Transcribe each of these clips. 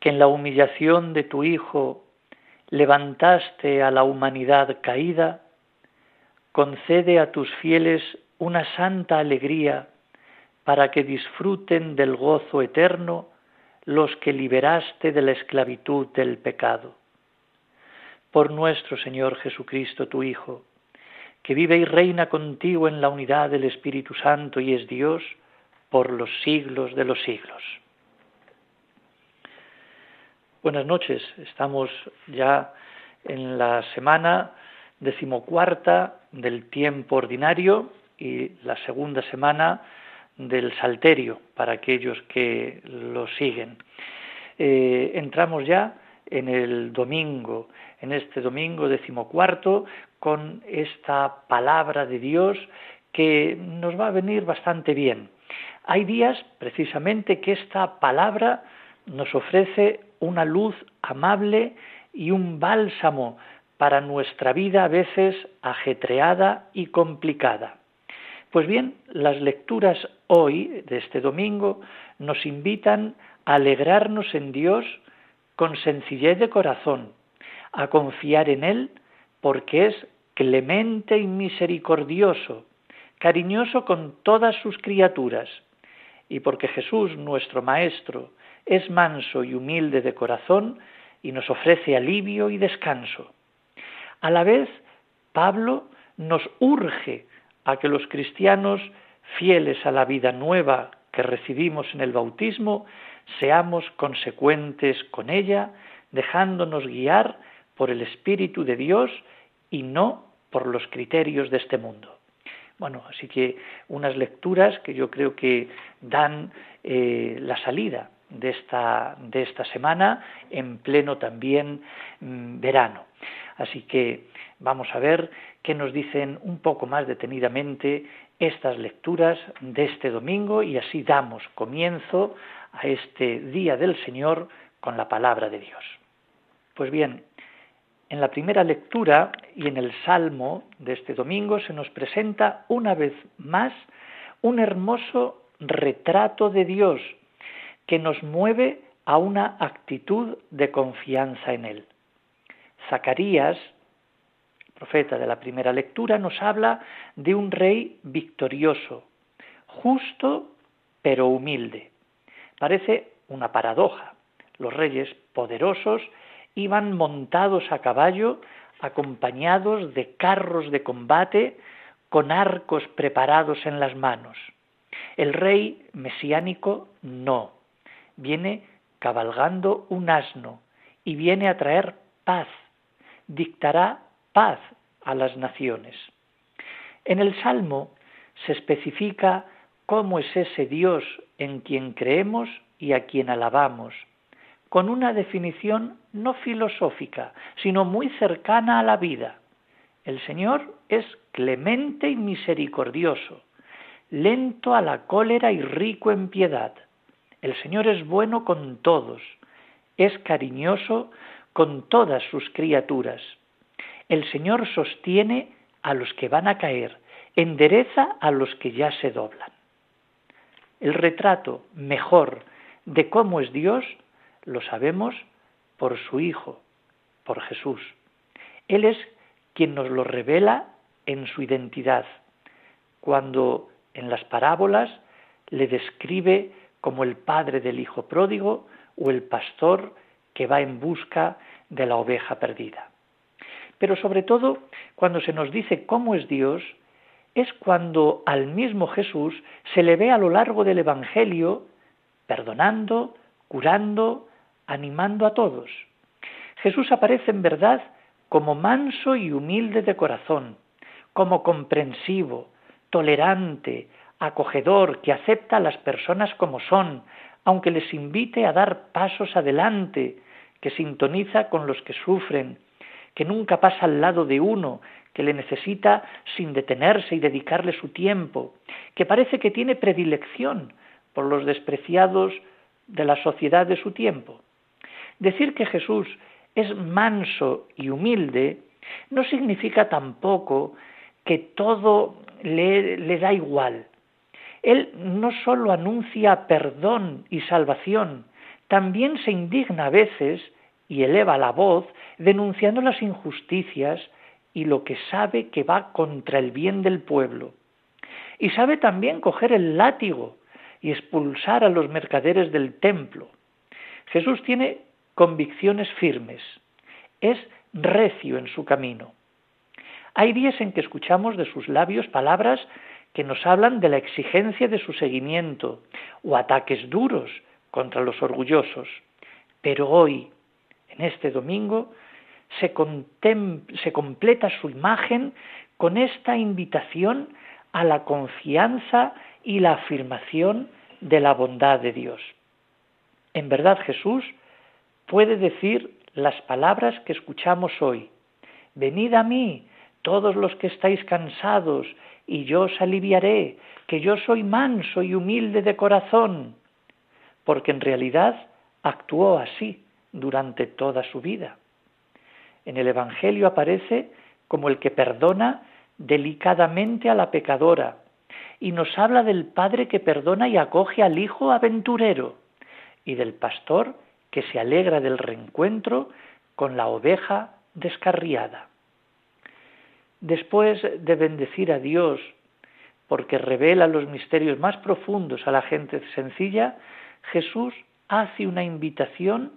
De tu Hijo levantaste a la humanidad caída, concede a tus fieles una santa alegría para que disfruten del gozo eterno los que liberaste de la esclavitud del pecado. Por nuestro Señor Jesucristo, tu Hijo, que vive y reina contigo en la unidad del Espíritu Santo y es Dios por los siglos de los siglos. Buenas noches, estamos ya en la semana decimocuarta del tiempo ordinario y la segunda semana del Salterio para aquellos que lo siguen. Eh, entramos ya en el domingo, en este domingo decimocuarto, con esta palabra de Dios que nos va a venir bastante bien. Hay días precisamente que esta palabra nos ofrece una luz amable y un bálsamo para nuestra vida a veces ajetreada y complicada. Pues bien, las lecturas hoy, de este domingo, nos invitan a alegrarnos en Dios con sencillez de corazón, a confiar en Él porque es clemente y misericordioso, cariñoso con todas sus criaturas, y porque Jesús, nuestro Maestro, es manso y humilde de corazón y nos ofrece alivio y descanso. A la vez, Pablo nos urge a que los cristianos, fieles a la vida nueva que recibimos en el bautismo, seamos consecuentes con ella, dejándonos guiar por el Espíritu de Dios y no por los criterios de este mundo. Bueno, así que unas lecturas que yo creo que dan eh, la salida de esta, de esta semana, en pleno también mm, verano. Así que vamos a ver qué nos dicen un poco más detenidamente estas lecturas de este domingo y así damos comienzo a este día del Señor con la palabra de Dios. Pues bien, en la primera lectura y en el Salmo de este domingo se nos presenta una vez más un hermoso retrato de Dios que nos mueve a una actitud de confianza en Él. Zacarías, profeta de la primera lectura, nos habla de un rey victorioso, justo pero humilde. Parece una paradoja. Los reyes poderosos iban montados a caballo, acompañados de carros de combate, con arcos preparados en las manos. El rey mesiánico no viene cabalgando un asno y viene a traer paz, dictará paz a las naciones. En el Salmo se especifica cómo es ese Dios en quien creemos y a quien alabamos, con una definición no filosófica, sino muy cercana a la vida. El Señor es clemente y misericordioso, lento a la cólera y rico en piedad El Señor es bueno con todos, es cariñoso con todas sus criaturas. El Señor sostiene a los que van a caer, endereza a los que ya se doblan. El retrato mejor de cómo es Dios lo sabemos por su Hijo, por Jesús. Él es quien nos lo revela en su identidad, cuando en las parábolas le describe como el padre del hijo pródigo o el pastor que va en busca de la oveja perdida. Pero sobre todo, cuando se nos dice cómo es Dios, es cuando al mismo Jesús se le ve a lo largo del Evangelio perdonando, curando, animando a todos. Jesús aparece en verdad como manso y humilde de corazón, como comprensivo, tolerante, acogedor, que acepta a las personas como son, aunque les invite a dar pasos adelante, que sintoniza con los que sufren, que nunca pasa al lado de uno, que le necesita sin detenerse y dedicarle su tiempo, que parece que tiene predilección por los despreciados de la sociedad de su tiempo. Decir que Jesús es manso y humilde no significa tampoco que todo le, le da igual. Él no sólo anuncia perdón y salvación, también se indigna a veces y eleva la voz denunciando las injusticias y lo que sabe que va contra el bien del pueblo. Y sabe también coger el látigo y expulsar a los mercaderes del templo. Jesús tiene convicciones firmes, es recio en su camino. Hay días en que escuchamos de sus labios palabras que nos hablan de la exigencia de su seguimiento o ataques duros contra los orgullosos. Pero hoy, en este domingo, se, se completa su imagen con esta invitación a la confianza y la afirmación de la bondad de Dios. En verdad Jesús puede decir las palabras que escuchamos hoy. Venid a mí, todos los que estáis cansados, y yo os aliviaré, que yo soy manso y humilde de corazón, porque en realidad actuó así durante toda su vida. En el Evangelio aparece como el que perdona delicadamente a la pecadora, y nos habla del Padre que perdona y acoge al Hijo aventurero, y del pastor que se alegra del reencuentro con la oveja descarriada. Después de bendecir a Dios porque revela los misterios más profundos a la gente sencilla, Jesús hace una invitación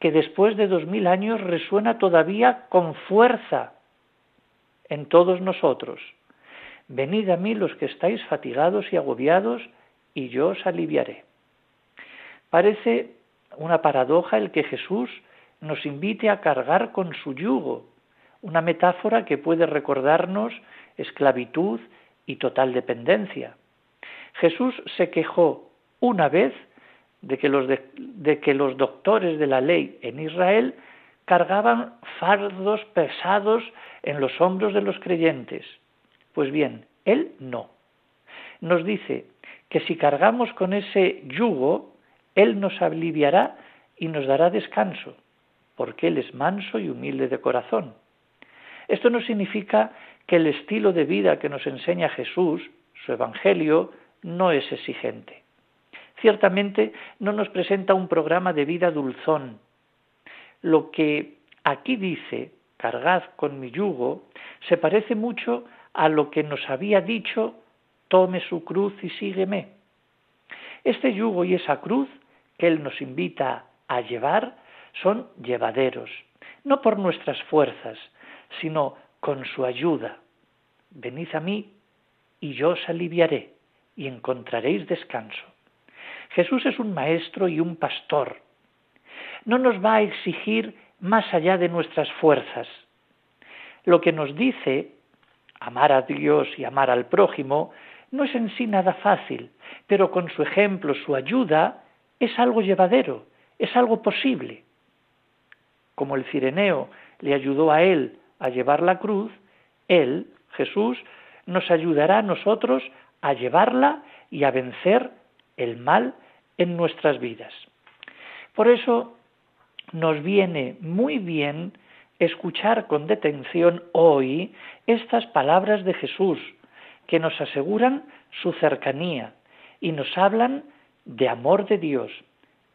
que después de dos mil años resuena todavía con fuerza en todos nosotros. Venid a mí los que estáis fatigados y agobiados, y yo os aliviaré. Parece una paradoja el que Jesús nos invite a cargar con su yugo, una metáfora que puede recordarnos esclavitud y total dependencia. Jesús se quejó una vez de que los, de que los doctores de la ley en Israel cargaban fardos pesados en los hombros de los creyentes. Pues bien, Él no. Nos dice que si cargamos con ese yugo, Él nos aliviará y nos dará descanso, porque Él es manso y humilde de corazón. Esto no significa que el estilo de vida que nos enseña Jesús, su Evangelio, no es exigente. Ciertamente no nos presenta un programa de vida dulzón. Lo que aquí dice, cargad con mi yugo, se parece mucho a lo que nos había dicho, tome su cruz y sígueme. Este yugo y esa cruz que Él nos invita a llevar son llevaderos, no por nuestras fuerzas, sino con su ayuda. Venid a mí y yo os aliviaré y encontraréis descanso. Jesús es un maestro y un pastor. No nos va a exigir más allá de nuestras fuerzas. Lo que nos dice, amar a Dios y amar al prójimo, no es en sí nada fácil, pero con su ejemplo, su ayuda, es algo llevadero, es algo posible. Como el cireneo le ayudó a él a llevar la cruz, Él, Jesús, nos ayudará a nosotros a llevarla y a vencer el mal en nuestras vidas. Por eso nos viene muy bien escuchar con detención hoy estas palabras de Jesús que nos aseguran su cercanía y nos hablan de amor de Dios,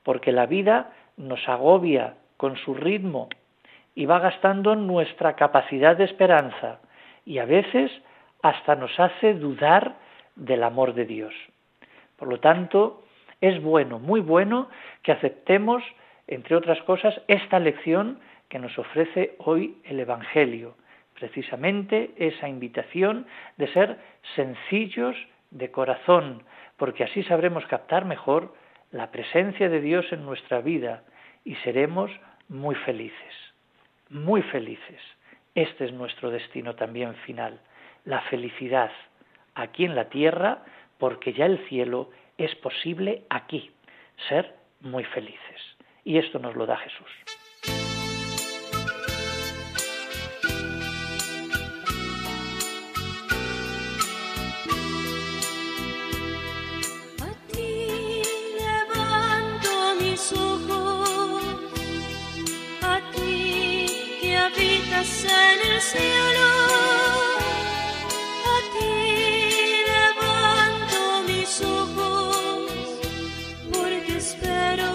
porque la vida nos agobia con su ritmo y va gastando nuestra capacidad de esperanza y a veces hasta nos hace dudar del amor de Dios. Por lo tanto, es bueno, muy bueno, que aceptemos, entre otras cosas, esta lección que nos ofrece hoy el Evangelio, precisamente esa invitación de ser sencillos de corazón, porque así sabremos captar mejor la presencia de Dios en nuestra vida y seremos muy felices, muy felices. Este es nuestro destino también final, la felicidad aquí en la tierra, porque ya el cielo es posible aquí, ser muy felices. Y esto nos lo da Jesús. En el cielo. A ti levanto mis ojos, porque espero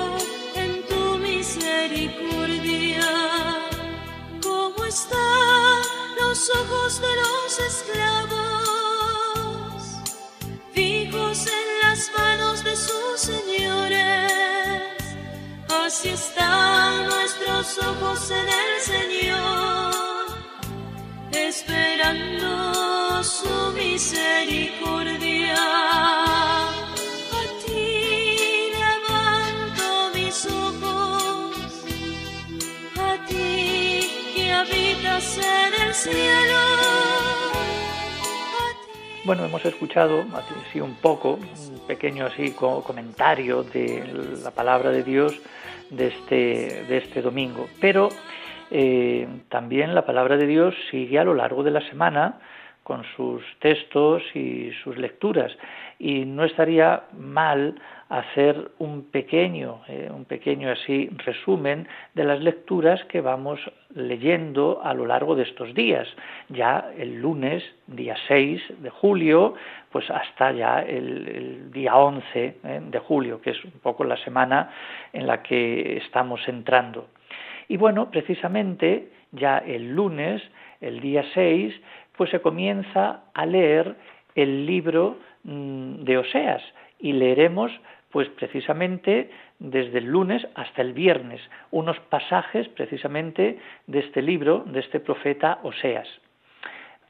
en tu misericordia. ¿Cómo están los ojos de los Así están nuestros ojos en el Señor esperando su misericordia. A ti levanto mis ojos, a ti que habitas en el cielo. Bueno, hemos escuchado así un poco, un pequeño así comentario de la palabra de Dios de este, de este domingo, pero eh, también la palabra de Dios sigue a lo largo de la semana con sus textos y sus lecturas y no estaría mal hacer un pequeño, eh, un pequeño así resumen de las lecturas que vamos leyendo a lo largo de estos días. Ya el lunes, día 6 de julio, pues hasta ya el, día 11 eh, de julio, que es un poco la semana en la que estamos entrando. Y bueno, precisamente ya el lunes, el día 6, pues se comienza a leer el libro mm, de Oseas y leeremos pues precisamente desde el lunes hasta el viernes unos pasajes precisamente de este libro, de este profeta Oseas.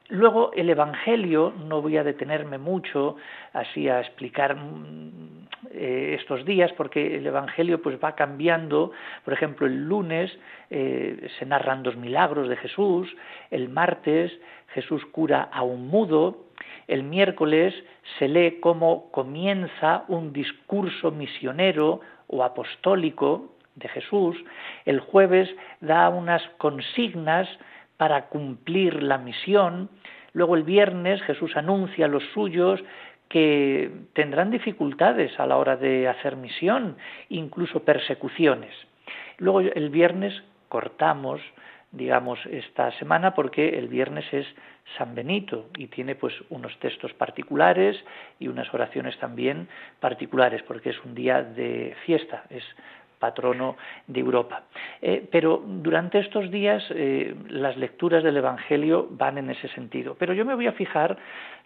Luego el Evangelio, no voy a detenerme mucho así a explicar mm, eh, estos días, porque el Evangelio pues va cambiando. Por ejemplo, el lunes eh, se narran dos milagros de Jesús, el martes Jesús cura a un mudo, el miércoles se lee cómo comienza un discurso misionero o apostólico de Jesús, el jueves da unas consignas para cumplir la misión. Luego el viernes Jesús anuncia a los suyos que tendrán dificultades a la hora de hacer misión, incluso persecuciones. Luego el viernes cortamos, digamos, esta semana porque el viernes es San Benito y tiene pues unos textos particulares y unas oraciones también particulares porque es un día de fiesta, es patrono de Europa. Eh, pero durante estos días eh, las lecturas del Evangelio van en ese sentido. Pero yo me voy a fijar,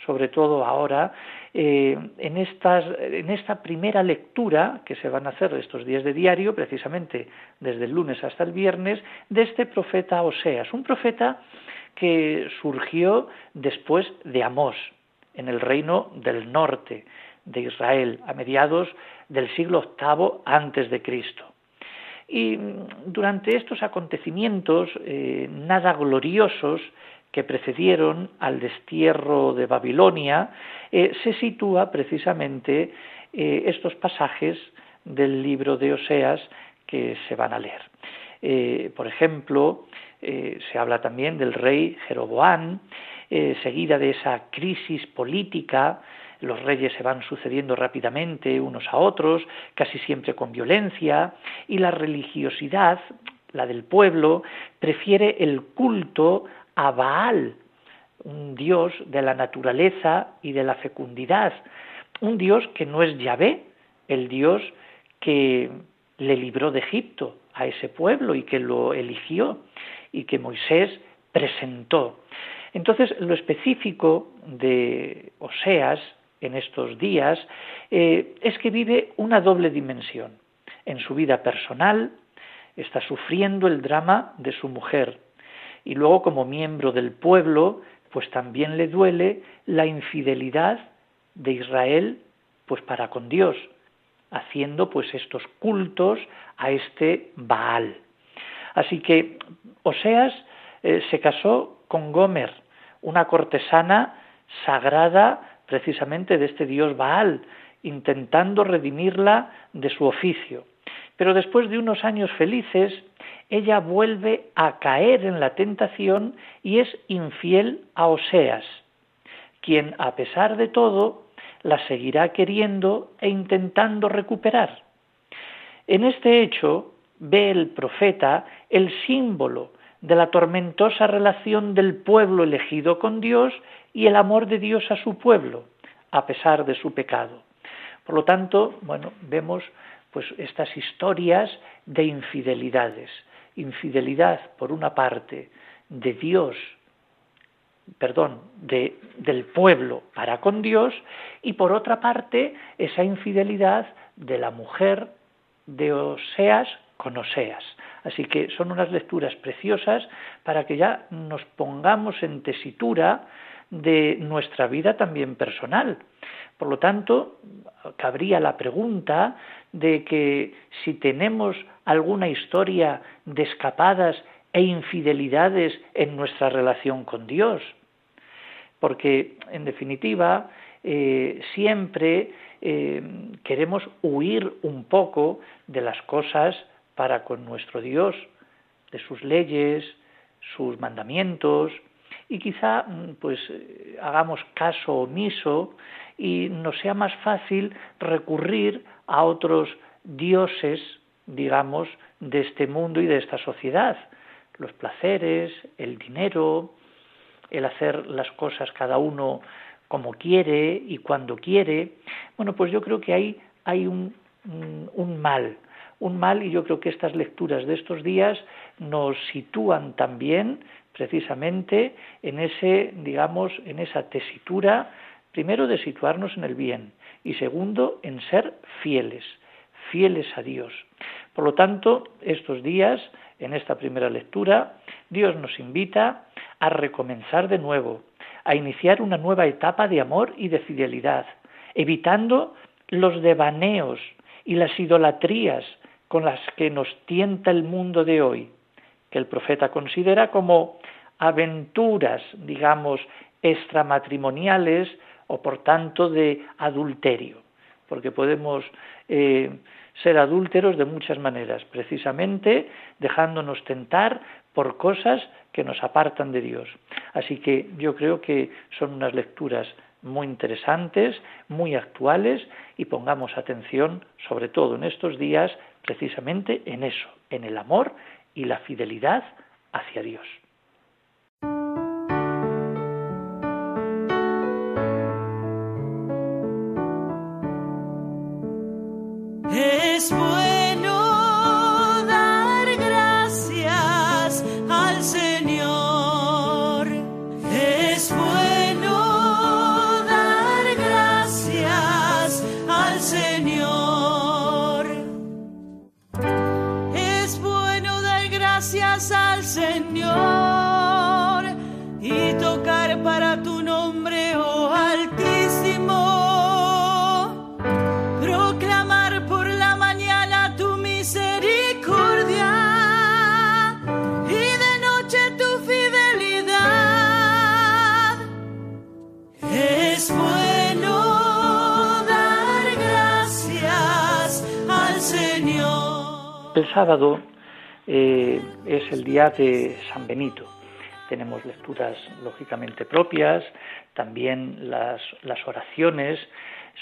sobre todo ahora, eh, en, estas, en esta primera lectura que se van a hacer estos días de diario, precisamente desde el lunes hasta el viernes, de este profeta Oseas, un profeta que surgió después de Amós, en el reino del norte de Israel, a mediados del siglo VIII antes de Cristo. Y durante estos acontecimientos eh, nada gloriosos que precedieron al destierro de Babilonia, eh, se sitúa precisamente eh, estos pasajes del libro de Oseas que se van a leer. por ejemplo, se habla también del rey Jeroboán, seguida de esa crisis política los reyes se van sucediendo rápidamente unos a otros, casi siempre con violencia, y la religiosidad, la del pueblo, prefiere el culto a Baal, un dios de la naturaleza y de la fecundidad, un dios que no es Yahvé, el dios que le libró de Egipto a ese pueblo y que lo eligió y que Moisés presentó. Entonces, lo específico de Oseas en estos días eh, es que vive una doble dimensión. En su vida personal está sufriendo el drama de su mujer y luego como miembro del pueblo pues también le duele la infidelidad de Israel pues para con Dios, haciendo pues estos cultos a este Baal. Así que Oseas eh, se casó con Gomer, una cortesana sagrada precisamente de este dios Baal, intentando redimirla de su oficio. Pero después de unos años felices, ella vuelve a caer en la tentación y es infiel a Oseas, quien a pesar de todo la seguirá queriendo e intentando recuperar. En este hecho ve el profeta el símbolo de la tormentosa relación del pueblo elegido con Dios y el amor de Dios a su pueblo, a pesar de su pecado. Por lo tanto, bueno, vemos pues estas historias de infidelidades. Infidelidad, por una parte, de Dios, perdón, de, del pueblo para con Dios, y por otra parte, esa infidelidad de la mujer de Oseas con Oseas. Así que son unas lecturas preciosas para que ya nos pongamos en tesitura de nuestra vida también personal. Por lo tanto, cabría la pregunta de que si tenemos alguna historia de escapadas e infidelidades en nuestra relación con Dios. Porque, en definitiva, eh, siempre eh, queremos huir un poco de las cosas para con nuestro Dios, de sus leyes, sus mandamientos, y quizá mm, pues eh, hagamos caso omiso y nos sea más fácil recurrir a otros dioses, digamos, de este mundo y de esta sociedad, los placeres, el dinero, el hacer las cosas cada uno como quiere y cuando quiere. Bueno, pues yo creo que ahí hay un, un mal, un mal y yo creo que estas lecturas de estos días nos sitúan también precisamente en ese, digamos, en esa tesitura, primero de situarnos en el bien y segundo en ser fieles, fieles a Dios. Por lo tanto, estos días, en esta primera lectura, Dios nos invita a recomenzar de nuevo, a iniciar una nueva etapa de amor y de fidelidad, evitando los devaneos y las idolatrías con las que nos tienta el mundo de hoy, que el profeta considera como aventuras, digamos, extramatrimoniales o por tanto de adulterio, porque podemos eh, ser adúlteros de muchas maneras, precisamente dejándonos tentar por cosas que nos apartan de Dios. Así que yo creo que son unas lecturas muy interesantes, muy actuales y pongamos atención, sobre todo en estos días, precisamente en eso, en el amor y la fidelidad hacia Dios. Sábado eh, es el día de San Benito. tenemos lecturas lógicamente propias, también las, oraciones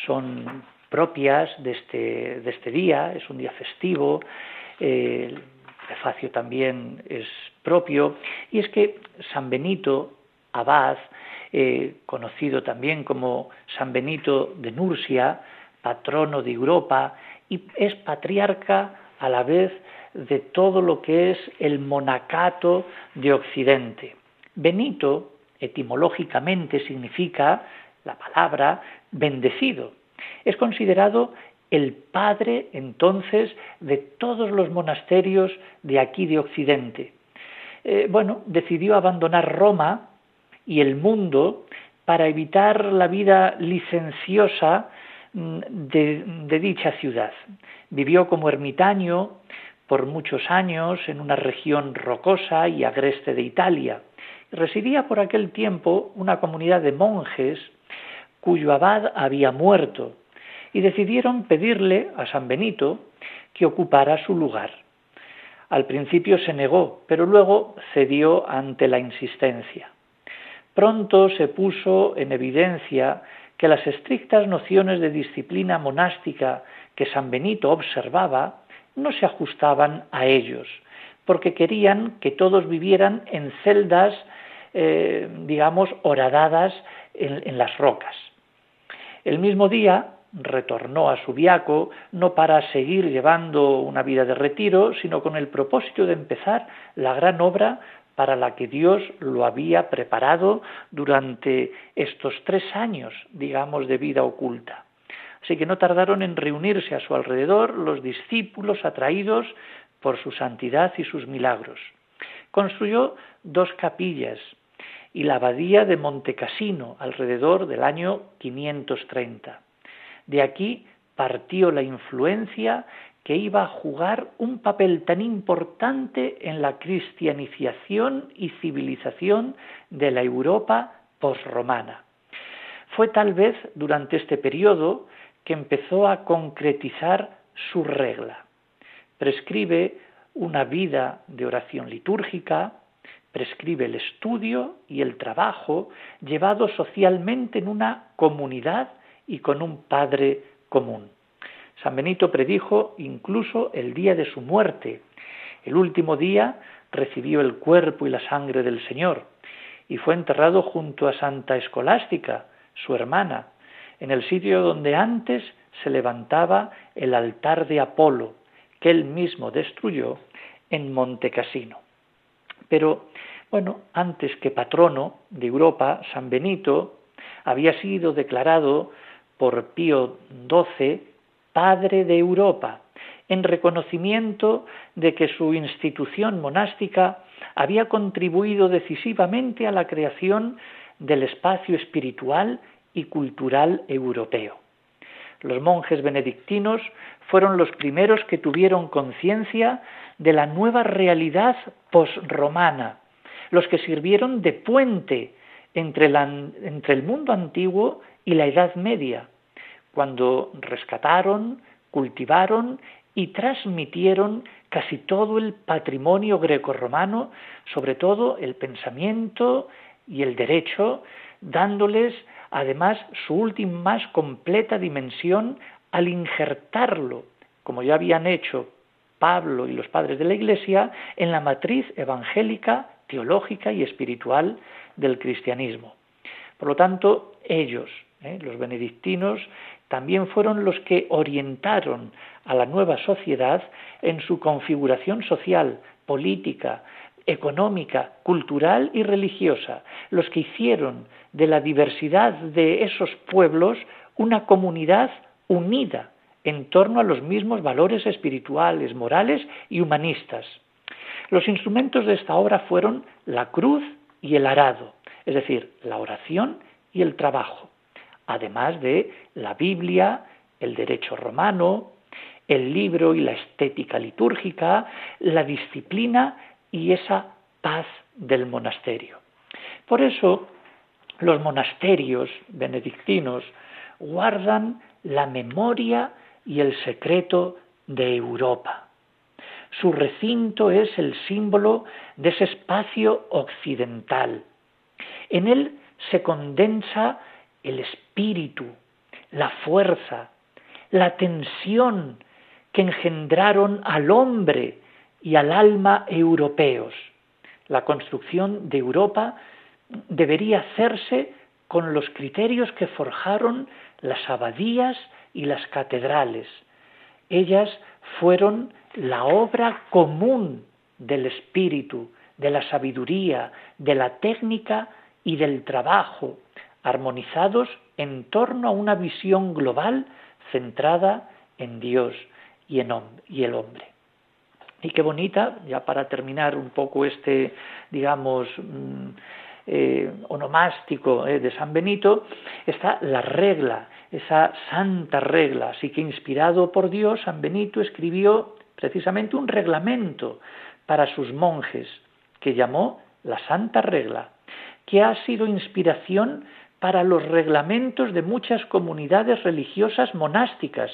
son propias de este, de este día, es un día festivo, el prefacio también es propio, y es que San Benito, abad, eh, conocido también como San Benito de Nursia, patrono de Europa, y es patriarca a la vez de todo lo que es el monacato de Occidente. Benito, etimológicamente, significa la palabra bendecido. Es considerado el padre entonces de todos los monasterios de aquí de Occidente. Eh, bueno, decidió abandonar Roma y el mundo para evitar la vida licenciosa de, de dicha ciudad. Vivió como ermitaño por muchos años en una región rocosa y agreste de Italia. Residía por aquel tiempo una comunidad de monjes cuyo abad había muerto y decidieron pedirle a San Benito que ocupara su lugar. Al principio se negó, pero luego cedió ante la insistencia. Pronto se puso en evidencia que las estrictas nociones de disciplina monástica que San Benito observaba no se ajustaban a ellos, porque querían que todos vivieran en celdas, eh, digamos, horadadas en, en las rocas. El mismo día retornó a Subiaco no para seguir llevando una vida de retiro, sino con el propósito de empezar la gran obra para la que Dios lo había preparado durante estos tres años, digamos, de vida oculta. Así que no tardaron en reunirse a su alrededor los discípulos atraídos por su santidad y sus milagros. Construyó dos capillas y la abadía de Montecassino alrededor del año 530. De aquí partió la influencia que iba a jugar un papel tan importante en la cristianización y civilización de la Europa posromana. Fue tal vez durante este periodo que empezó a concretizar su regla. Prescribe una vida de oración litúrgica, prescribe el estudio y el trabajo llevado socialmente en una comunidad y con un Padre común. San Benito predijo incluso el día de su muerte. El último día recibió el cuerpo y la sangre del Señor y fue enterrado junto a Santa Escolástica, su hermana, en el sitio donde antes se levantaba el altar de Apolo, que él mismo destruyó en Montecasino. Pero, bueno, antes que patrono de Europa, San Benito había sido declarado por Pío XII Padre de Europa, en reconocimiento de que su institución monástica había contribuido decisivamente a la creación del espacio espiritual y cultural europeo. Los monjes benedictinos fueron los primeros que tuvieron conciencia de la nueva realidad posromana, los que sirvieron de puente entre, el mundo antiguo y la Edad Media, cuando rescataron, cultivaron y transmitieron casi todo el patrimonio grecorromano, sobre todo el pensamiento y el derecho, dándoles además su última más completa dimensión al injertarlo, como ya habían hecho Pablo y los padres de la Iglesia, en la matriz evangélica, teológica y espiritual del cristianismo. Por lo tanto, ellos, ¿eh? los benedictinos, también fueron los que orientaron a la nueva sociedad en su configuración social, política, económica, cultural y religiosa, los que hicieron de la diversidad de esos pueblos una comunidad unida en torno a los mismos valores espirituales, morales y humanistas. Los instrumentos de esta obra fueron la cruz y el arado, es decir, la oración y el trabajo además de la Biblia, el derecho romano, el libro y la estética litúrgica, la disciplina y esa paz del monasterio. Por eso los monasterios benedictinos guardan la memoria y el secreto de Europa. Su recinto es el símbolo de ese espacio occidental. En él se condensa el espíritu, la fuerza, la tensión que engendraron al hombre y al alma europeos. La construcción de Europa debería hacerse con los criterios que forjaron las abadías y las catedrales. Ellas fueron la obra común del espíritu, de la sabiduría, de la técnica y del trabajo, armonizados en torno a una visión global centrada en Dios y, en el hombre. Y qué bonita, ya para terminar un poco este, digamos, mm, eh, onomástico eh, de San Benito, está la regla, esa santa regla. Así que inspirado por Dios, San Benito escribió precisamente un reglamento para sus monjes que llamó la Santa Regla, que ha sido inspiración para los reglamentos de muchas comunidades religiosas monásticas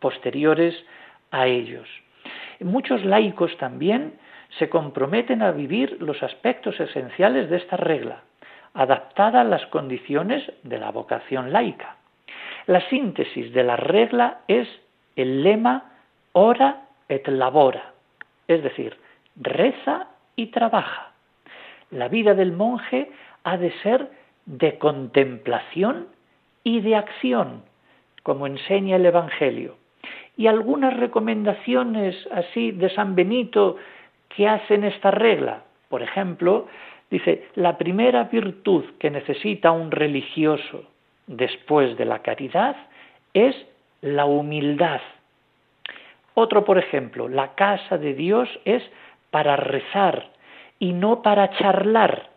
posteriores a ellos. Muchos laicos también se comprometen a vivir los aspectos esenciales de esta regla, adaptada a las condiciones de la vocación laica. La síntesis de la regla es el lema ora et labora, es decir, reza y trabaja. La vida del monje ha de ser de contemplación y de acción, como enseña el Evangelio. Y algunas recomendaciones así de San Benito que hacen esta regla. Por ejemplo, dice, la primera virtud que necesita un religioso después de la caridad es la humildad. Otro, por ejemplo, la casa de Dios es para rezar y no para charlar.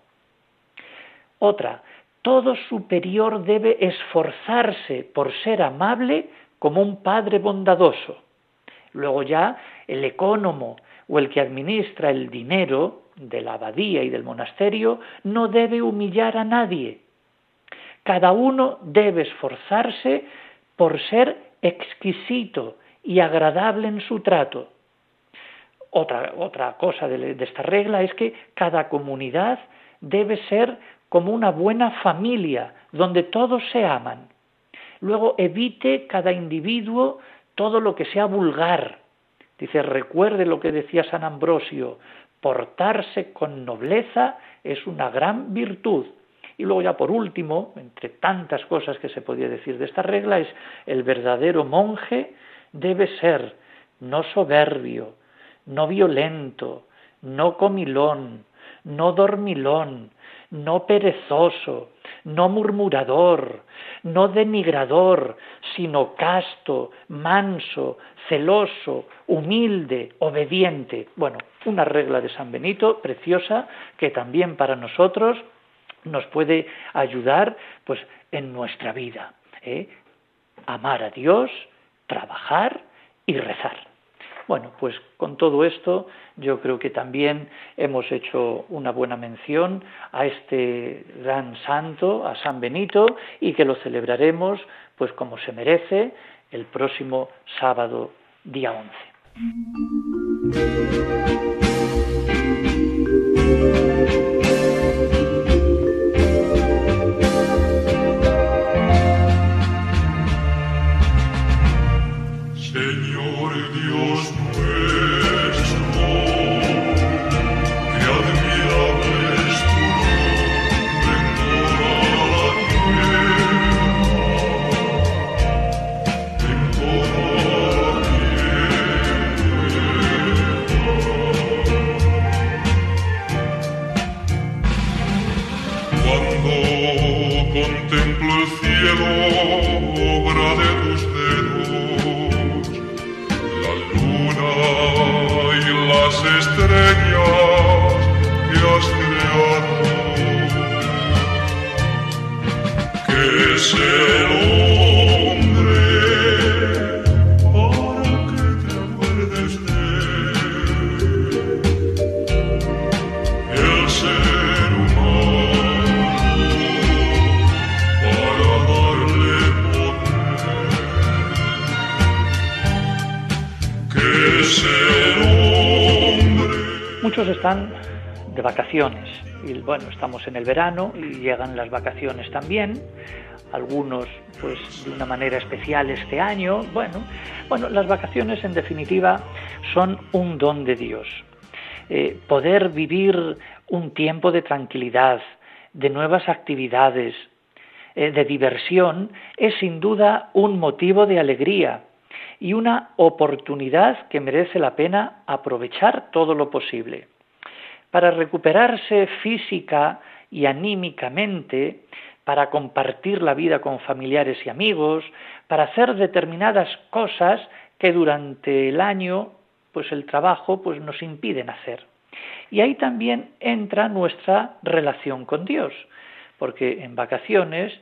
Otra, todo superior debe esforzarse por ser amable como un padre bondadoso. Luego ya el ecónomo o el que administra el dinero de la abadía y del monasterio no debe humillar a nadie. Cada uno debe esforzarse por ser exquisito y agradable en su trato. Otra, otra cosa de, de esta regla es que cada comunidad debe ser como una buena familia donde todos se aman. Luego evite cada individuo todo lo que sea vulgar, Dice, recuerde lo que decía San Ambrosio, portarse con nobleza es una gran virtud. Y luego ya por último, entre tantas cosas que se podía decir de esta regla, es el verdadero monje debe ser no soberbio, no violento, no comilón, no dormilón, no perezoso, no murmurador, no denigrador, sino casto, manso, celoso, humilde, obediente. Bueno, una regla de San Benito preciosa que también para nosotros nos puede ayudar pues en nuestra vida. ¿eh? Amar a Dios, trabajar y rezar. Bueno, pues con todo esto yo creo que también hemos hecho una buena mención a este gran santo, a San Benito, y que lo celebraremos pues como se merece el próximo sábado día 11. Vacaciones y bueno, estamos en el verano y llegan las vacaciones también. Algunos pues de una manera especial este año. Bueno, bueno, las vacaciones en definitiva son un don de Dios. Eh, poder vivir un tiempo de tranquilidad, de nuevas actividades, eh, de diversión, es sin duda un motivo de alegría y una oportunidad que merece la pena aprovechar todo lo posible. Para recuperarse física y anímicamente, para compartir la vida con familiares y amigos, para hacer determinadas cosas que durante el año pues el trabajo pues nos impiden hacer. Y ahí también entra nuestra relación con Dios, porque en vacaciones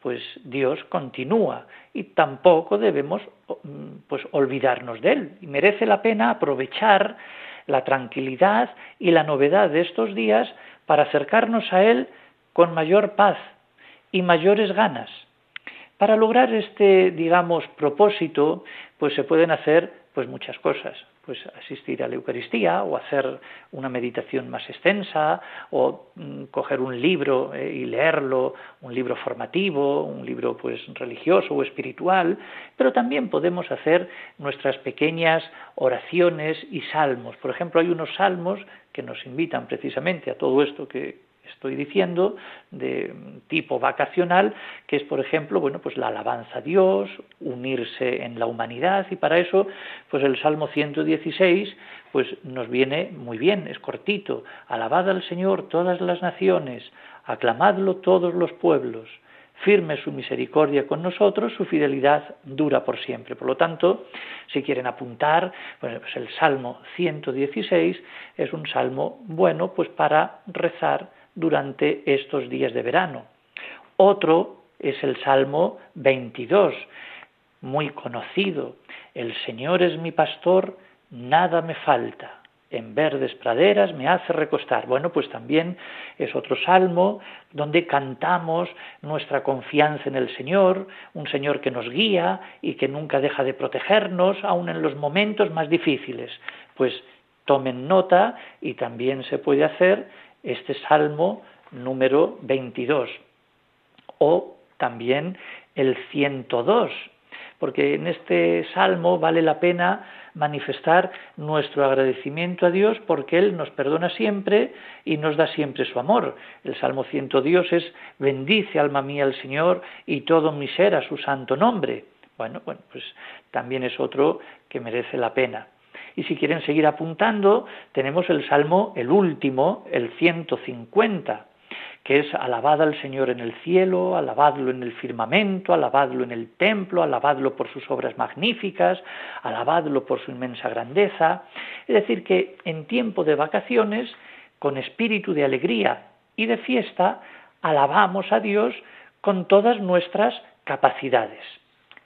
pues Dios continúa y tampoco debemos pues olvidarnos de él y merece la pena aprovechar la tranquilidad y la novedad de estos días para acercarnos a él con mayor paz y mayores ganas. Para lograr este, digamos, propósito, pues se pueden hacer pues muchas cosas pues asistir a la Eucaristía o hacer una meditación más extensa o mm, coger un libro eh, y leerlo, un libro formativo, un libro pues religioso o espiritual, pero también podemos hacer nuestras pequeñas oraciones y salmos. Por ejemplo, hay unos salmos que nos invitan precisamente a todo esto que, estoy diciendo, de tipo vacacional, que es, por ejemplo, bueno, pues la alabanza a Dios, unirse en la humanidad, y para eso, pues el Salmo 116, pues nos viene muy bien, es cortito. Alabad al Señor todas las naciones, aclamadlo todos los pueblos firme su misericordia con nosotros, su fidelidad dura por siempre. Por lo tanto, si quieren apuntar, pues el Salmo 116 es un salmo bueno pues para rezar durante estos días de verano. Otro es el Salmo 22, muy conocido. El Señor es mi pastor, nada me falta. En verdes praderas me hace recostar. Bueno, pues también es otro salmo donde cantamos nuestra confianza en el Señor, un Señor que nos guía y que nunca deja de protegernos, aun en los momentos más difíciles. Pues tomen nota y también se puede hacer este salmo número 22 o también el 102, porque en este salmo vale la pena manifestar nuestro agradecimiento a Dios porque Él nos perdona siempre y nos da siempre su amor. El Salmo 102 es bendice alma mía al Señor y todo mi ser a su santo nombre. Bueno, bueno, pues también es otro que merece la pena. Y si quieren seguir apuntando, tenemos el Salmo, el último, el 150, que es alabad al Señor en el cielo, alabadlo en el firmamento, alabadlo en el templo, alabadlo por sus obras magníficas, alabadlo por su inmensa grandeza. Es decir, que en tiempo de vacaciones, con espíritu de alegría y de fiesta, alabamos a Dios con todas nuestras capacidades.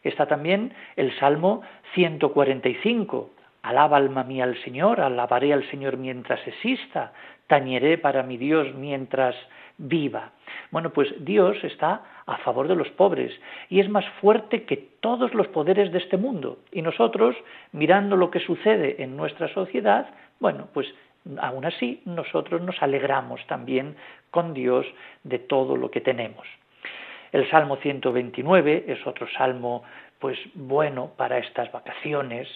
Está también el Salmo 145, Alaba alma mía al Señor, alabaré al Señor mientras exista, tañeré para mi Dios mientras viva. Bueno, pues Dios está a favor de los pobres y es más fuerte que todos los poderes de este mundo. Y nosotros, mirando lo que sucede en nuestra sociedad, bueno, pues aún así nosotros nos alegramos también con Dios de todo lo que tenemos. El Salmo 129 es otro salmo pues bueno para estas vacaciones,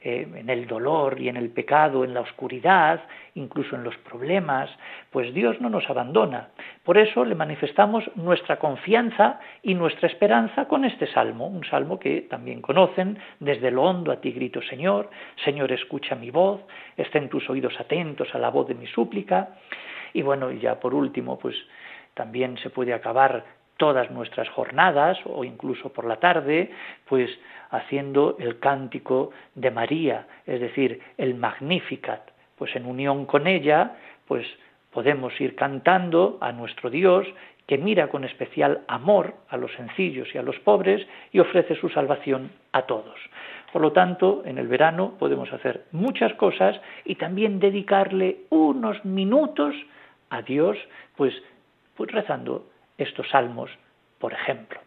eh, en el dolor y en el pecado, en la oscuridad, incluso en los problemas, pues Dios no nos abandona. Por eso le manifestamos nuestra confianza y nuestra esperanza con este salmo, un salmo que también conocen, desde lo hondo a ti grito Señor, Señor escucha mi voz, estén tus oídos atentos a la voz de mi súplica. Y bueno, ya por último, pues también se puede acabar todas nuestras jornadas o incluso por la tarde, pues haciendo el cántico de María, es decir, el Magnificat, pues en unión con ella, pues podemos ir cantando a nuestro Dios que mira con especial amor a los sencillos y a los pobres y ofrece su salvación a todos. Por lo tanto, en el verano podemos hacer muchas cosas y también dedicarle unos minutos a Dios, pues, pues rezando estos salmos, por ejemplo.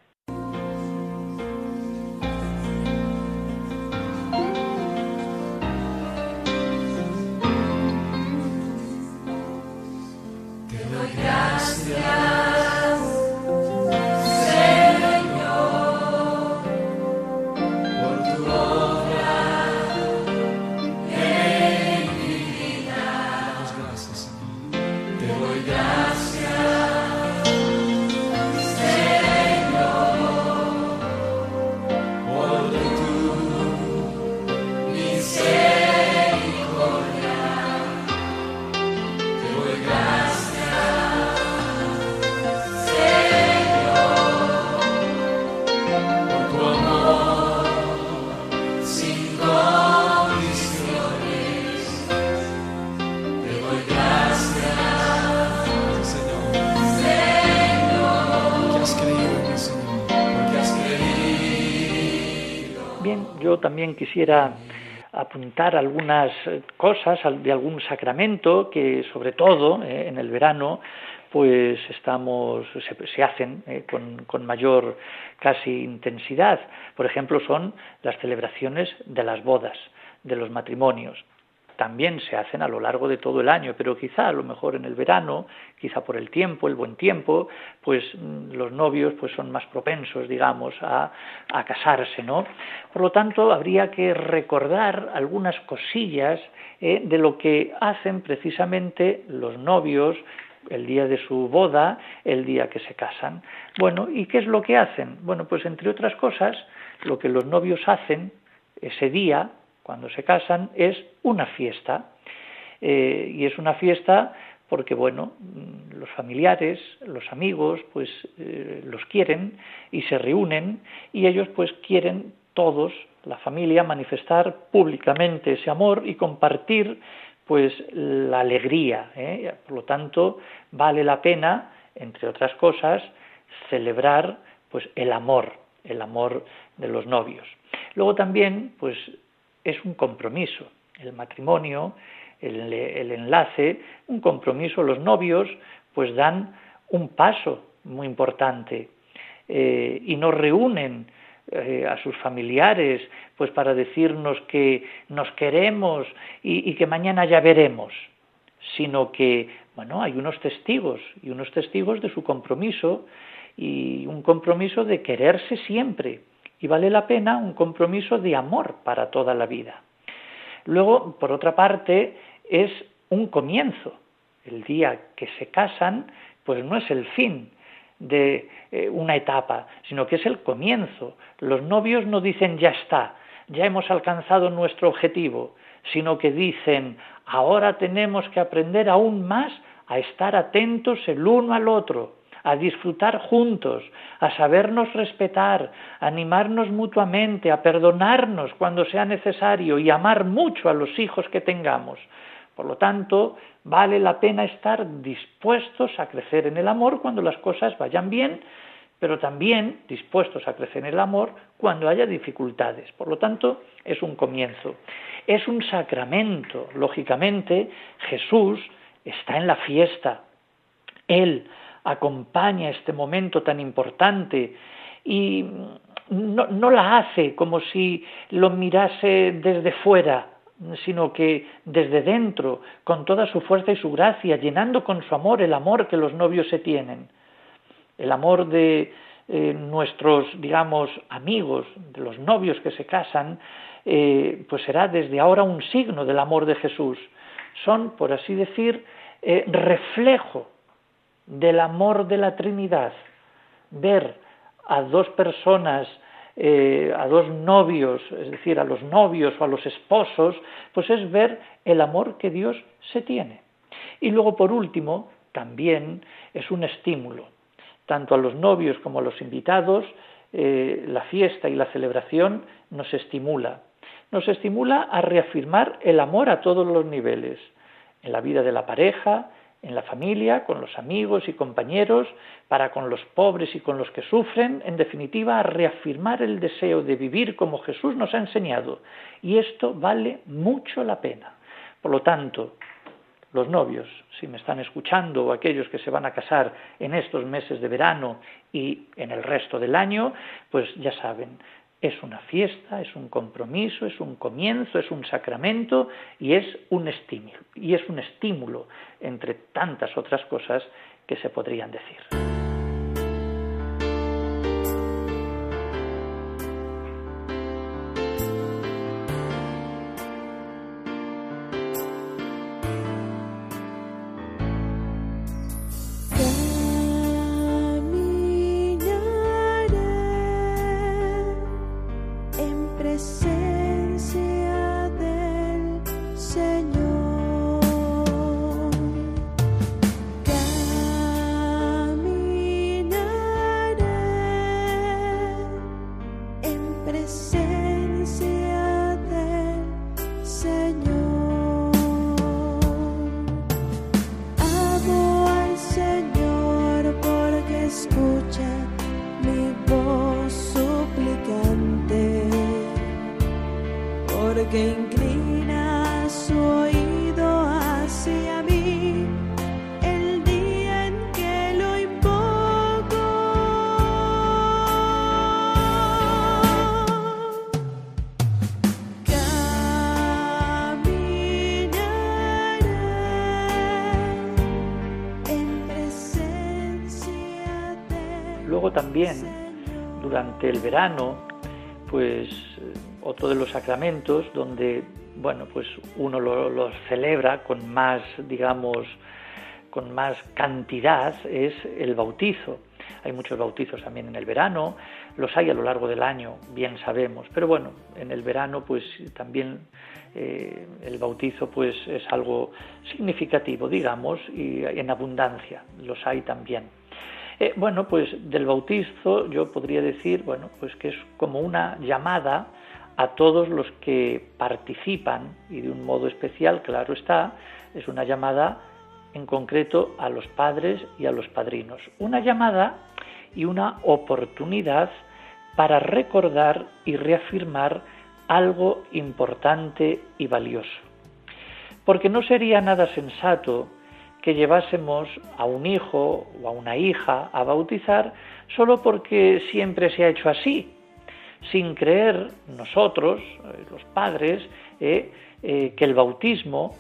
Quisiera apuntar algunas eh, cosas de algún sacramento que sobre todo eh, en el verano pues estamos se, hacen eh, con, con, mayor casi intensidad. Por ejemplo son las celebraciones de las bodas de los matrimonios también se hacen a lo largo de todo el año, pero quizá a lo mejor en el verano, quizá por el tiempo, el buen tiempo, pues mm, los novios pues son más propensos, digamos, a, a casarse, ¿no? Por lo tanto, habría que recordar algunas cosillas eh, de lo que hacen precisamente los novios el día de su boda, el día que se casan. Bueno, ¿y qué es lo que hacen? Bueno, pues entre otras cosas, lo que los novios hacen ese día cuando se casan, es una fiesta. Eh, y es una fiesta porque, bueno, mm, los familiares, los amigos, pues eh, los quieren y se reúnen y ellos pues quieren todos, la familia, manifestar públicamente ese amor y compartir pues la alegría. ¿eh? Por lo tanto, vale la pena, entre otras cosas, celebrar pues el amor, el amor de los novios. Luego también, pues es un compromiso. El matrimonio, el, enlace, un compromiso. Los novios pues dan un paso muy importante eh, y nos reúnen eh, a sus familiares pues para decirnos que nos queremos y, y que mañana ya veremos, sino que bueno hay unos testigos y unos testigos de su compromiso y un compromiso de quererse siempre y vale la pena un compromiso de amor para toda la vida. Luego, por otra parte, es un comienzo. El día que se casan, pues no es el fin de eh, una etapa, sino que es el comienzo. Los novios no dicen ya está, ya hemos alcanzado nuestro objetivo, sino que dicen ahora tenemos que aprender aún más a estar atentos el uno al otro, a disfrutar juntos, a sabernos respetar, a animarnos mutuamente, a perdonarnos cuando sea necesario y amar mucho a los hijos que tengamos. Por lo tanto, vale la pena estar dispuestos a crecer en el amor cuando las cosas vayan bien, pero también dispuestos a crecer en el amor cuando haya dificultades. Por lo tanto, es un comienzo. Es un sacramento. Lógicamente, Jesús está en la fiesta. Él acompaña este momento tan importante y no, no la hace como si lo mirase desde fuera, sino que desde dentro, con toda su fuerza y su gracia, llenando con su amor el amor que los novios se tienen, el amor de eh, nuestros, digamos, amigos, de los novios que se casan, eh, pues será desde ahora un signo del amor de Jesús. Son, por así decir, eh, reflejo del amor de la Trinidad, ver a dos personas, eh, a dos novios, es decir, a los novios o a los esposos, pues es ver el amor que Dios se tiene. Y luego, por último, también es un estímulo, tanto a los novios como a los invitados, eh, la fiesta y la celebración nos estimula. Nos estimula a reafirmar el amor a todos los niveles, en la vida de la pareja, en la familia, con los amigos y compañeros, para con los pobres y con los que sufren, en definitiva, a reafirmar el deseo de vivir como Jesús nos ha enseñado. Y esto vale mucho la pena. Por lo tanto, los novios, si me están escuchando, o aquellos que se van a casar en estos meses de verano y en el resto del año, pues ya saben, es una fiesta, es un compromiso, es un comienzo, es un sacramento y es un estímulo, y es un estímulo entre tantas otras cosas que se podrían decir. Durante el verano, pues otro de los sacramentos donde, bueno, pues uno los celebra con más, digamos, con más cantidad es el bautizo. Hay muchos bautizos también en el verano, los hay a lo largo del año, bien sabemos, pero bueno, en el verano pues también eh, el bautizo pues es algo significativo, digamos, y en abundancia, los hay también. Eh, bueno, pues del bautizo yo podría decir, bueno, pues que es como una llamada a todos los que participan y de un modo especial, claro está, es una llamada en concreto a los padres y a los padrinos. Una llamada y una oportunidad para recordar y reafirmar algo importante y valioso. Porque no sería nada sensato que llevásemos a un hijo o a una hija a bautizar solo porque siempre se ha hecho así, sin creer nosotros, eh, los padres, eh, eh, que el bautismo,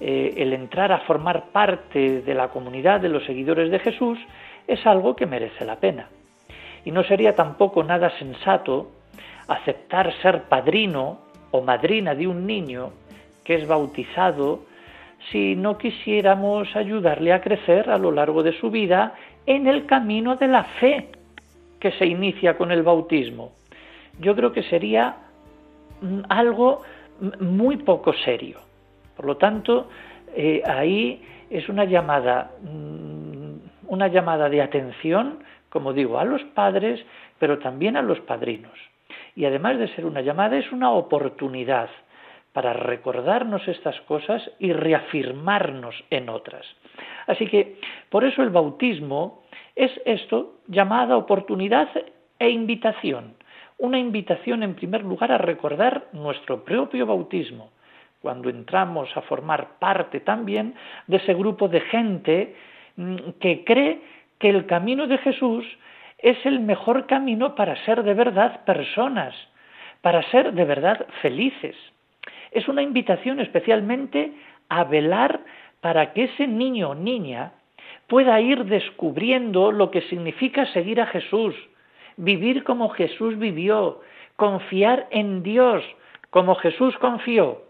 el entrar a formar parte de la comunidad de los seguidores de Jesús, es algo que merece la pena. Y no sería tampoco nada sensato aceptar ser padrino o madrina de un niño que es bautizado si no quisiéramos ayudarle a crecer a lo largo de su vida en el camino de la fe que se inicia con el bautismo. Yo creo que sería mm, algo muy poco serio. Por lo tanto, eh, ahí es una llamada, mm, una llamada de atención, como digo, a los padres, pero también a los padrinos. Y además de ser una llamada, es una oportunidad para recordarnos estas cosas y reafirmarnos en otras. Así que por eso el bautismo es esto, llamada oportunidad e invitación. Una invitación en primer lugar a recordar nuestro propio bautismo, cuando entramos a formar parte también de ese grupo de gente mm, que cree que el camino de Jesús es el mejor camino para ser de verdad personas, para ser de verdad felices. Es una invitación especialmente a velar para que ese niño o niña pueda ir descubriendo lo que significa seguir a Jesús, vivir como Jesús vivió, confiar en Dios como Jesús confió.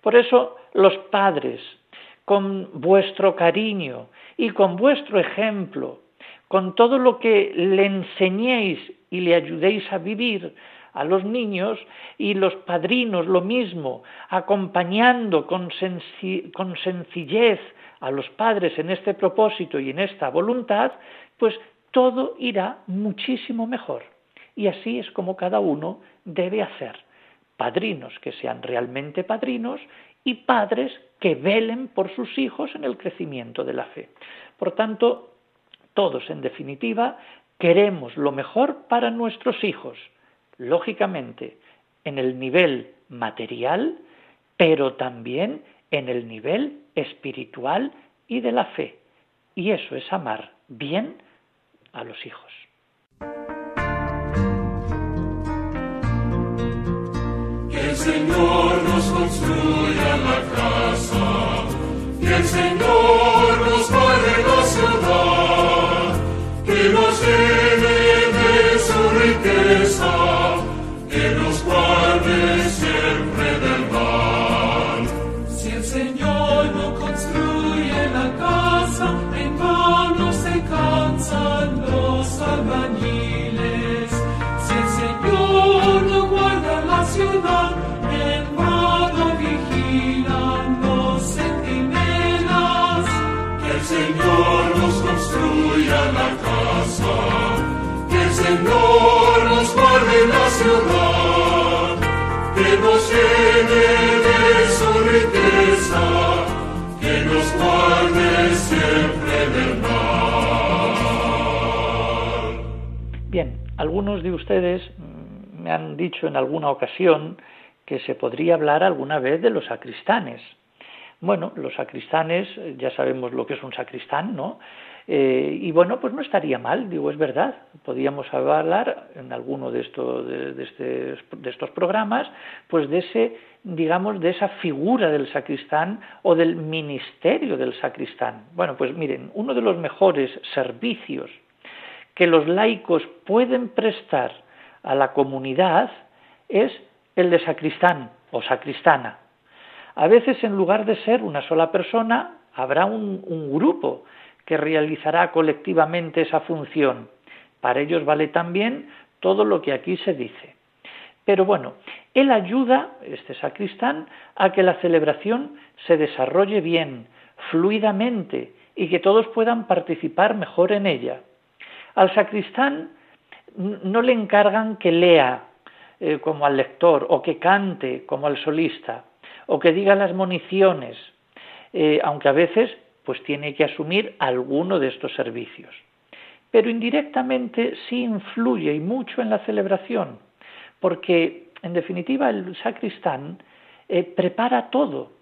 Por eso los padres, con vuestro cariño y con vuestro ejemplo, con todo lo que le enseñéis y le ayudéis a vivir, a los niños y los padrinos lo mismo, acompañando con, sencillez a los padres en este propósito y en esta voluntad, pues todo irá muchísimo mejor. Y así es como cada uno debe hacer. Padrinos que sean realmente padrinos y padres que velen por sus hijos en el crecimiento de la fe. Por tanto, todos, en definitiva, queremos lo mejor para nuestros hijos, lógicamente, en el nivel material, pero también en el nivel espiritual y de la fe. Y eso es amar bien a los hijos. Señor nos construya la casa, que el Señor nos guarde la ciudad, que nos llene algunos de ustedes me han dicho en alguna ocasión que se podría hablar alguna vez de los sacristanes. Bueno, los sacristanes, ya sabemos lo que es un sacristán, ¿no? Eh, y bueno, pues no estaría mal, digo, es verdad. Podríamos hablar en alguno de, estos, de, de este- de estos programas, pues de ese, digamos, de esa figura del sacristán o del ministerio del sacristán. Bueno, pues miren, uno de los mejores servicios que los laicos pueden prestar a la comunidad es el de sacristán o sacristana. A veces, en lugar de ser una sola persona, habrá un, un grupo que realizará colectivamente esa función. Para ellos vale también todo lo que aquí se dice. Pero bueno, él ayuda, este sacristán, a que la celebración se desarrolle bien, fluidamente, y que todos puedan participar mejor en ella. Al sacristán no le encargan que lea eh, como al lector, o que cante como al solista, o que diga las municiones, eh, aunque a veces pues tiene que asumir alguno de estos servicios. Pero indirectamente sí influye y mucho en la celebración, porque en definitiva el sacristán eh, prepara todo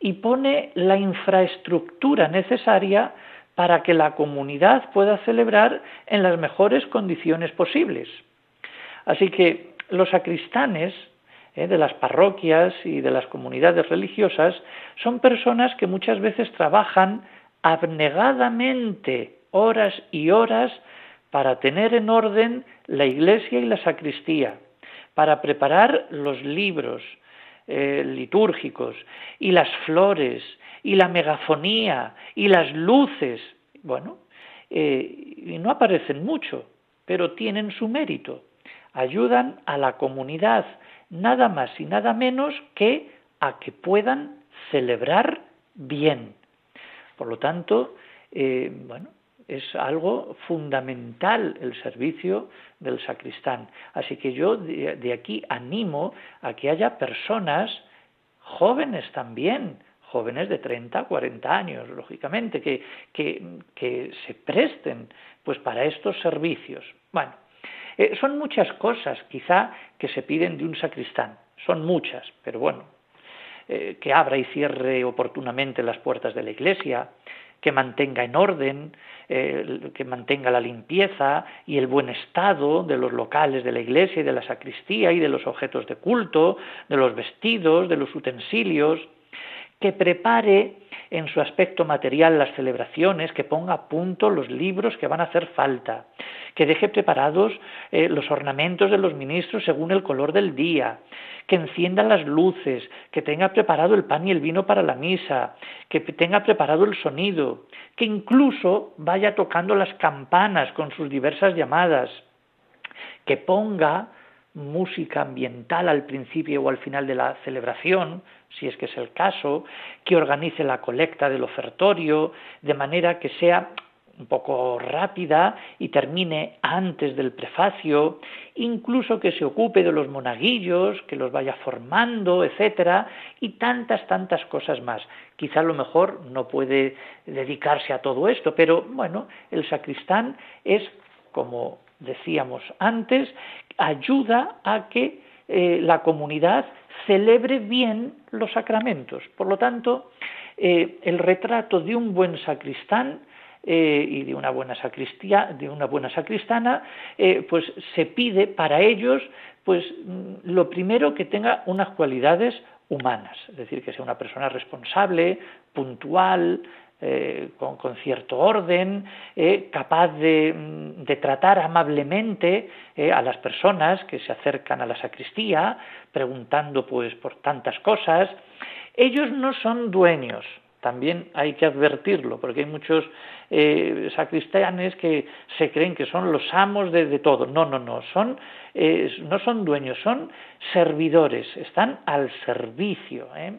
y pone la infraestructura necesaria para que la comunidad pueda celebrar en las mejores condiciones posibles. Así que los sacristanes eh, de las parroquias y de las comunidades religiosas son personas que muchas veces trabajan abnegadamente horas y horas para tener en orden la iglesia y la sacristía, para preparar los libros eh, litúrgicos y las flores y la megafonía y las luces. Bueno, eh, y no aparecen mucho, pero tienen su mérito. Ayudan a la comunidad nada más y nada menos que a que puedan celebrar bien. Por lo tanto, eh, bueno, es algo fundamental el servicio del sacristán. Así que yo de, de, aquí animo a que haya personas jóvenes también, jóvenes de 30, 40 años, lógicamente, que, que, que se presten pues para estos servicios. Bueno, eh, son muchas cosas quizá que se piden de un sacristán, son muchas, pero bueno, eh, que abra y cierre oportunamente las puertas de la iglesia, que mantenga en orden, eh, que mantenga la limpieza y el buen estado de los locales de la iglesia y de la sacristía y de los objetos de culto, de los vestidos, de los utensilios, que prepare en su aspecto material las celebraciones, que ponga a punto los libros que van a hacer falta, que deje preparados eh, los ornamentos de los ministros según el color del día, que encienda las luces, que tenga preparado el pan y el vino para la misa, que tenga preparado el sonido, que incluso vaya tocando las campanas con sus diversas llamadas, que ponga música ambiental al principio o al final de la celebración, si es que es el caso, que organice la colecta del ofertorio, de manera que sea un poco rápida y termine antes del prefacio, incluso que se ocupe de los monaguillos, que los vaya formando, etcétera, y tantas, tantas cosas más. Quizá a lo mejor no puede dedicarse a todo esto, pero bueno, el sacristán es, como decíamos antes, ayuda a que eh, la comunidad celebre bien los sacramentos. Por lo tanto, eh, el retrato de un buen sacristán eh, y de una buena sacristía, de una buena sacristana, eh, pues se pide para ellos, pues mm, lo primero que tenga unas cualidades humanas, es decir, que sea una persona responsable, puntual, eh, con, cierto orden, capaz de, mm, de, tratar amablemente a las personas que se acercan a la sacristía, preguntando pues por tantas cosas. Ellos no son dueños, también hay que advertirlo, porque hay muchos eh, sacristanes que se creen que son los amos de, todo. No, no, no, son, eh, no son dueños, son servidores, están al servicio. ¿eh?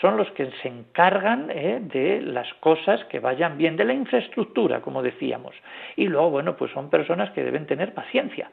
Son los que se encargan de las cosas que vayan bien, de la infraestructura, como decíamos. Y luego, bueno, pues son personas que deben tener paciencia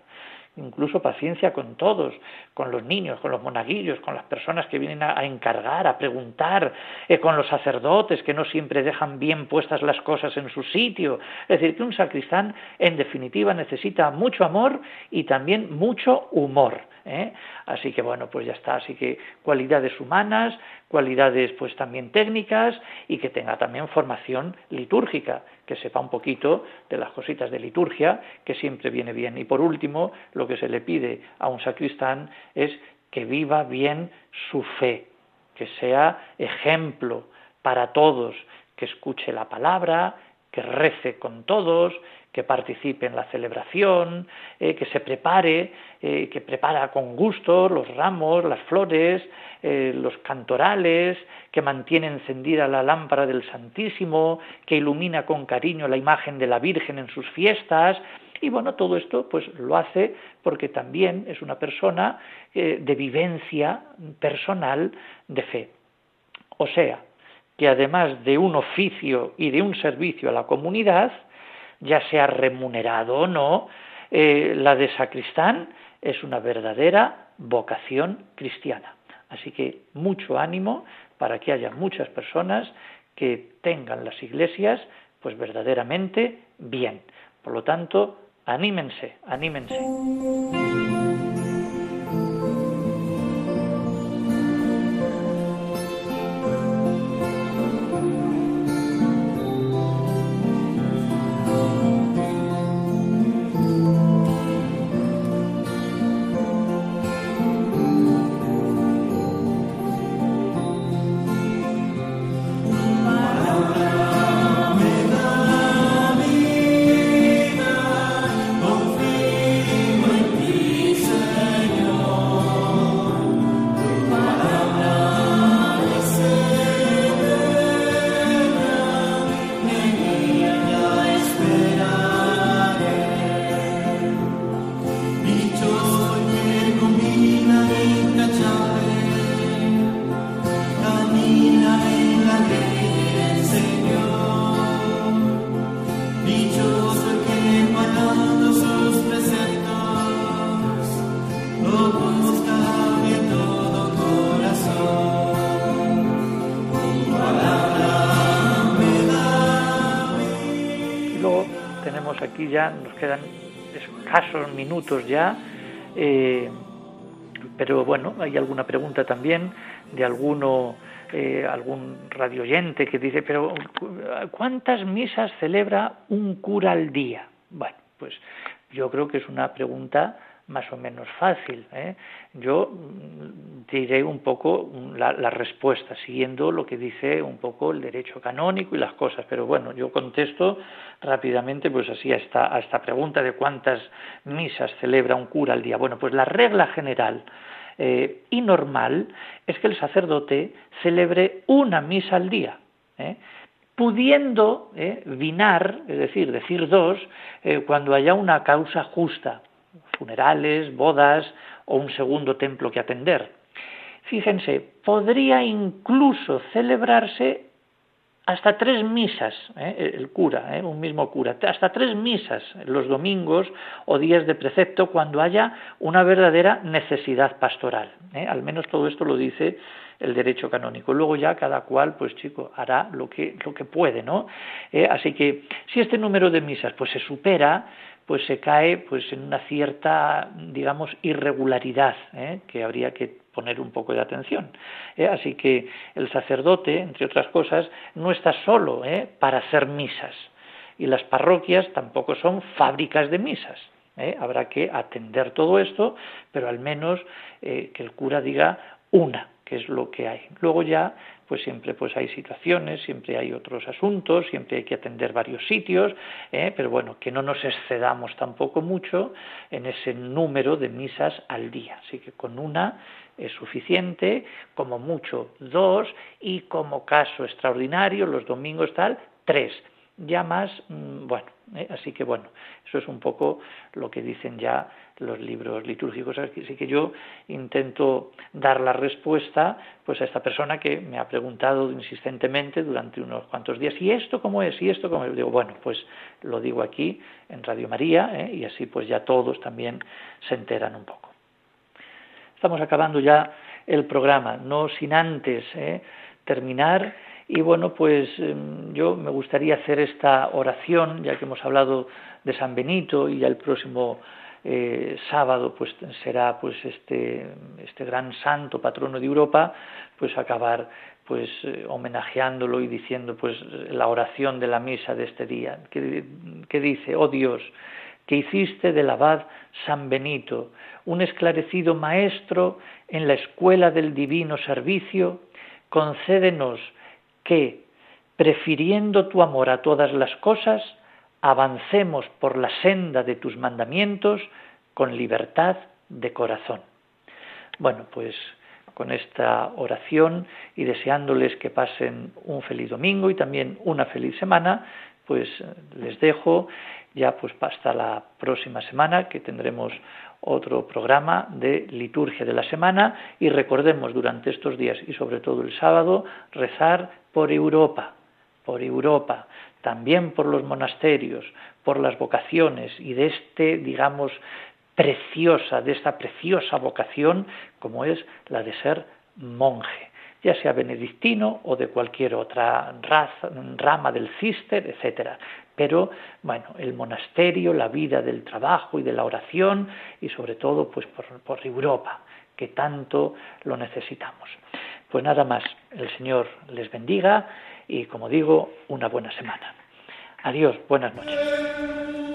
incluso paciencia con todos, con los niños, con los monaguillos, con las personas que vienen a, encargar, a preguntar, eh, con los sacerdotes que no siempre dejan bien puestas las cosas en su sitio. Es decir, que un sacristán, en definitiva, necesita mucho amor y también mucho humor. ¿Eh? Así que bueno, pues ya está. Así que cualidades humanas, cualidades pues también técnicas y que tenga también formación litúrgica, que sepa un poquito de las cositas de liturgia, que siempre viene bien. Y por último, lo que se le pide a un sacristán es que viva bien su fe, que sea ejemplo para todos, que escuche la palabra, que rece con todos, que participe en la celebración, eh, que se prepare, eh, que prepara con gusto los ramos, las flores, eh, los cantorales, que mantiene encendida la lámpara del Santísimo, que ilumina con cariño la imagen de la Virgen en sus fiestas, y bueno, todo esto pues lo hace porque también es una persona de vivencia personal de fe. O sea, que además de un oficio y de un servicio a la comunidad, ya sea remunerado o no, eh, la de sacristán es una verdadera vocación cristiana. Así que mucho ánimo para que haya muchas personas que tengan las iglesias pues verdaderamente bien. Por lo tanto, anímense, anímense. Nos quedan escasos minutos ya, eh, pero bueno, hay alguna pregunta también de alguno, eh, algún radioyente que dice, pero ¿cuántas misas celebra un cura al día? Bueno, pues yo creo que es una pregunta más o menos fácil. ¿eh? Yo mm, diré un poco la, respuesta, siguiendo lo que dice un poco el derecho canónico y las cosas, pero bueno, yo contesto rápidamente pues así a esta, a esta pregunta de cuántas misas celebra un cura al día. Bueno, pues la regla general eh, y normal es que el sacerdote celebre una misa al día. ¿eh? pudiendo eh, vinar, es decir, decir dos, cuando haya una causa justa, funerales, bodas o un segundo templo que atender. Fíjense, podría incluso celebrarse hasta tres misas, ¿eh? el cura, ¿eh? un mismo cura, hasta tres misas los domingos o días de precepto cuando haya una verdadera necesidad pastoral. ¿eh? Al menos todo esto lo dice el derecho canónico. Luego ya cada cual, pues chico, hará lo que, lo que puede, ¿no? así que si este número de misas pues se supera, pues se cae pues en una cierta digamos irregularidad ¿eh? que habría que poner un poco de atención ¿eh? así que el sacerdote entre otras cosas no está solo ¿eh? para hacer misas y las parroquias tampoco son fábricas de misas. ¿eh? Habrá que atender todo esto, pero al menos eh, que el cura diga una, que es lo que hay. Luego ya, pues siempre pues hay situaciones, siempre hay otros asuntos, siempre hay que atender varios sitios, ¿eh? pero bueno, que no nos excedamos tampoco mucho en ese número de misas al día. Así que con una es suficiente, como mucho dos, y como caso extraordinario, los domingos tal, tres. Ya más, mm, bueno, ¿eh? así que bueno, eso es un poco lo que dicen ya los libros litúrgicos. Así que yo intento dar la respuesta pues a esta persona que me ha preguntado insistentemente durante unos cuantos días, ¿y esto cómo es? ¿Y esto cómo es? Digo, bueno, pues lo digo aquí en Radio María ¿eh? y así pues ya todos también se enteran un poco. Estamos acabando ya el programa, no sin antes ¿eh? terminar. Y bueno, pues em, yo me gustaría hacer esta oración, ya que hemos hablado de San Benito y ya el próximo eh, sábado pues será pues este, este gran santo patrono de Europa, pues acabar pues eh, homenajeándolo y diciendo pues la oración de la misa de este día, que, que dice, oh Dios, que hiciste del abad San Benito, un esclarecido maestro en la escuela del divino servicio, concédenos que, prefiriendo tu amor a todas las cosas, avancemos por la senda de tus mandamientos con libertad de corazón. Bueno, pues con esta oración y deseándoles que pasen un feliz domingo y también una feliz semana, pues les dejo ya pues hasta la próxima semana que tendremos otro programa de liturgia de la semana y recordemos durante estos días y sobre todo el sábado rezar por Europa, por Europa, también por los monasterios, por las vocaciones y de este, digamos, preciosa, de esta preciosa vocación como es la de ser monje, ya sea benedictino o de cualquier otra raza, rama del cister, etcétera. Pero bueno, el monasterio, la vida del trabajo y de la oración y sobre todo pues por, por Europa, que tanto lo necesitamos. Pues nada más, el Señor les bendiga y como digo, una buena semana. Adiós, buenas noches.